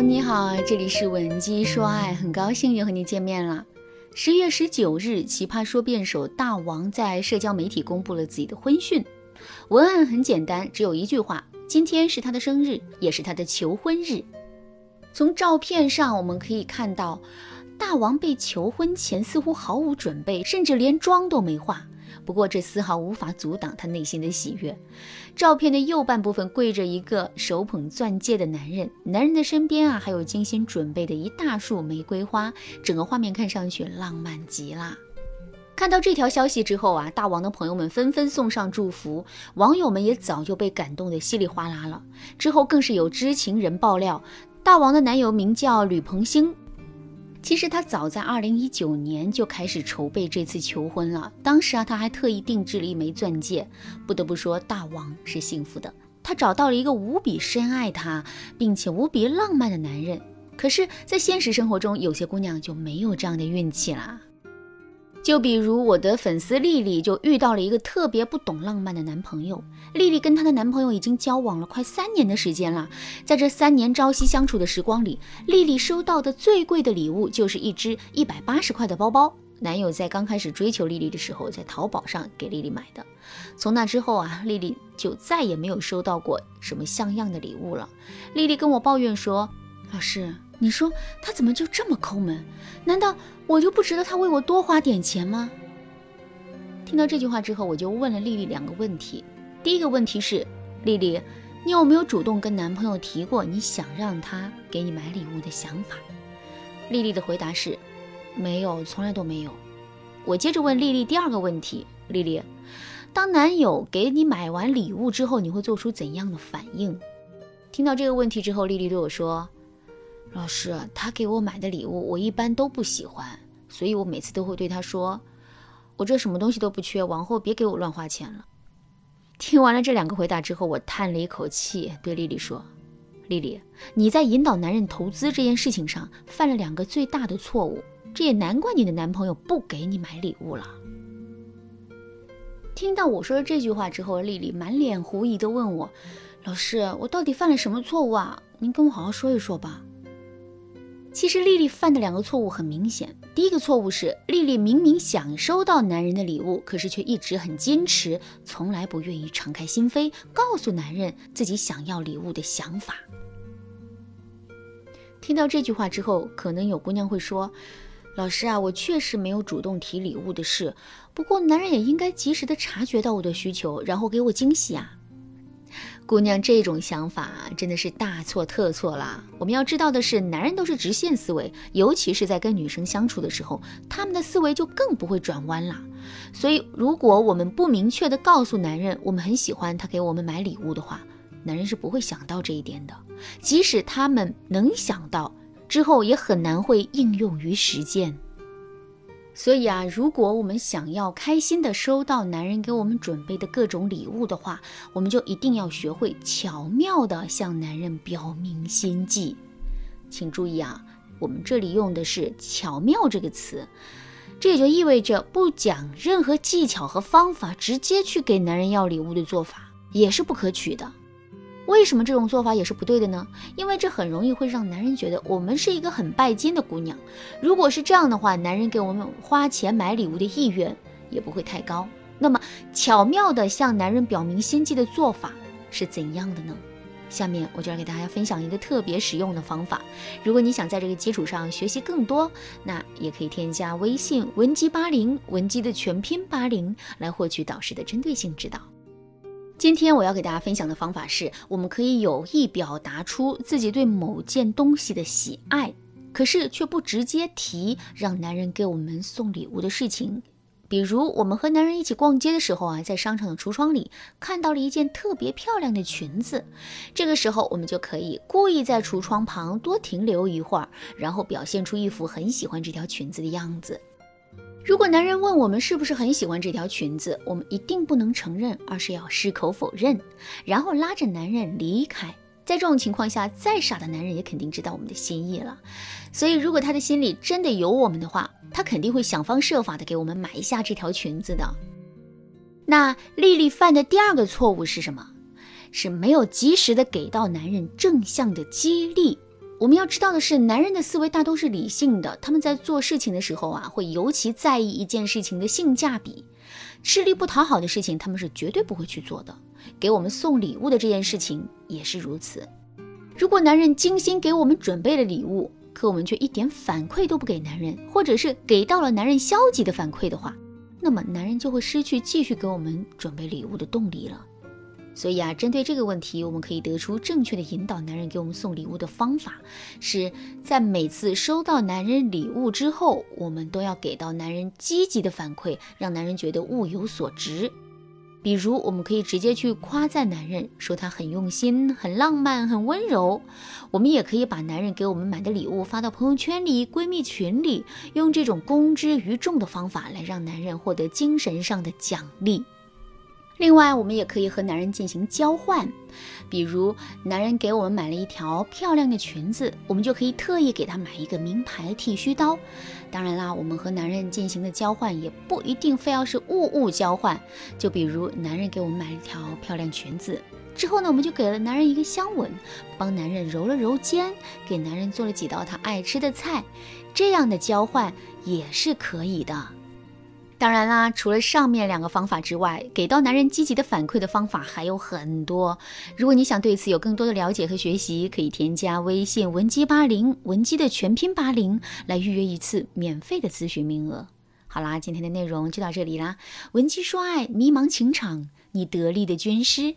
你好，这里是文姬说爱，很高兴又和你见面了。十月十九日，奇葩说辩手大王在社交媒体公布了自己的婚讯，文案很简单，只有一句话：今天是他的生日，也是他的求婚日。从照片上我们可以看到，大王被求婚前似乎毫无准备，甚至连妆都没化。不过这丝毫无法阻挡他内心的喜悦。照片的右半部分跪着一个手捧钻戒的男人，男人的身边啊还有精心准备的一大束玫瑰花，整个画面看上去浪漫极了。看到这条消息之后啊，大王的朋友们纷纷送上祝福，网友们也早就被感动得稀里哗啦了。之后更是有知情人爆料，大王的男友名叫吕鹏星。其实他早在二零一九年就开始筹备这次求婚了。当时啊，他还特意定制了一枚钻戒。不得不说，大王是幸福的，他找到了一个无比深爱他，并且无比浪漫的男人。可是，在现实生活中，有些姑娘就没有这样的运气啦。就比如我的粉丝丽丽，就遇到了一个特别不懂浪漫的男朋友。丽丽跟她的男朋友已经交往了快三年的时间了，在这三年朝夕相处的时光里，丽丽收到的最贵的礼物就是一只一百八十块的包包。男友在刚开始追求丽丽的时候，在淘宝上给丽丽买的。从那之后啊，丽丽就再也没有收到过什么像样的礼物了。丽丽跟我抱怨说：“老师。”你说他怎么就这么抠门？难道我就不值得他为我多花点钱吗？听到这句话之后，我就问了丽丽两个问题。第一个问题是，丽丽，你有没有主动跟男朋友提过你想让他给你买礼物的想法？丽丽的回答是，没有，从来都没有。我接着问丽丽第二个问题，丽丽，当男友给你买完礼物之后，你会做出怎样的反应？听到这个问题之后，丽丽对我说。老师，他给我买的礼物我一般都不喜欢，所以我每次都会对他说：“我这什么东西都不缺，往后别给我乱花钱了。”听完了这两个回答之后，我叹了一口气，对丽丽说：“丽丽，你在引导男人投资这件事情上犯了两个最大的错误，这也难怪你的男朋友不给你买礼物了。”听到我说的这句话之后，丽丽满脸狐疑地问我：“老师，我到底犯了什么错误啊？您跟我好好说一说吧。”其实丽丽犯的两个错误很明显。第一个错误是，丽丽明明想收到男人的礼物，可是却一直很坚持，从来不愿意敞开心扉，告诉男人自己想要礼物的想法。听到这句话之后，可能有姑娘会说：“老师啊，我确实没有主动提礼物的事，不过男人也应该及时的察觉到我的需求，然后给我惊喜啊。”姑娘，这种想法真的是大错特错啦！我们要知道的是，男人都是直线思维，尤其是在跟女生相处的时候，他们的思维就更不会转弯啦。所以，如果我们不明确的告诉男人我们很喜欢他给我们买礼物的话，男人是不会想到这一点的。即使他们能想到，之后也很难会应用于实践。所以啊，如果我们想要开心的收到男人给我们准备的各种礼物的话，我们就一定要学会巧妙的向男人表明心迹。请注意啊，我们这里用的是“巧妙”这个词，这也就意味着不讲任何技巧和方法，直接去给男人要礼物的做法也是不可取的。为什么这种做法也是不对的呢？因为这很容易会让男人觉得我们是一个很拜金的姑娘。如果是这样的话，男人给我们花钱买礼物的意愿也不会太高。那么，巧妙的向男人表明心迹的做法是怎样的呢？下面我就来给大家分享一个特别实用的方法。如果你想在这个基础上学习更多，那也可以添加微信文姬八零，文姬的全拼八零，来获取导师的针对性指导。今天我要给大家分享的方法是，我们可以有意表达出自己对某件东西的喜爱，可是却不直接提让男人给我们送礼物的事情。比如，我们和男人一起逛街的时候啊，在商场的橱窗里看到了一件特别漂亮的裙子，这个时候我们就可以故意在橱窗旁多停留一会儿，然后表现出一副很喜欢这条裙子的样子。如果男人问我们是不是很喜欢这条裙子，我们一定不能承认，而是要矢口否认，然后拉着男人离开。在这种情况下，再傻的男人也肯定知道我们的心意了。所以，如果他的心里真的有我们的话，他肯定会想方设法的给我们买一下这条裙子的。那丽丽犯的第二个错误是什么？是没有及时的给到男人正向的激励。我们要知道的是，男人的思维大都是理性的，他们在做事情的时候啊，会尤其在意一件事情的性价比，吃力不讨好的事情，他们是绝对不会去做的。给我们送礼物的这件事情也是如此。如果男人精心给我们准备了礼物，可我们却一点反馈都不给男人，或者是给到了男人消极的反馈的话，那么男人就会失去继续给我们准备礼物的动力了。所以啊，针对这个问题，我们可以得出正确的引导男人给我们送礼物的方法，是在每次收到男人礼物之后，我们都要给到男人积极的反馈，让男人觉得物有所值。比如，我们可以直接去夸赞男人，说他很用心、很浪漫、很温柔。我们也可以把男人给我们买的礼物发到朋友圈里、闺蜜群里，用这种公之于众的方法来让男人获得精神上的奖励。另外，我们也可以和男人进行交换，比如男人给我们买了一条漂亮的裙子，我们就可以特意给他买一个名牌剃须刀。当然啦，我们和男人进行的交换也不一定非要是物物交换，就比如男人给我们买了一条漂亮裙子之后呢，我们就给了男人一个香吻，帮男人揉了揉肩，给男人做了几道他爱吃的菜，这样的交换也是可以的。当然啦，除了上面两个方法之外，给到男人积极的反馈的方法还有很多。如果你想对此有更多的了解和学习，可以添加微信文姬八零，文姬的全拼八零，来预约一次免费的咨询名额。好啦，今天的内容就到这里啦，文姬说爱，迷茫情场，你得力的军师。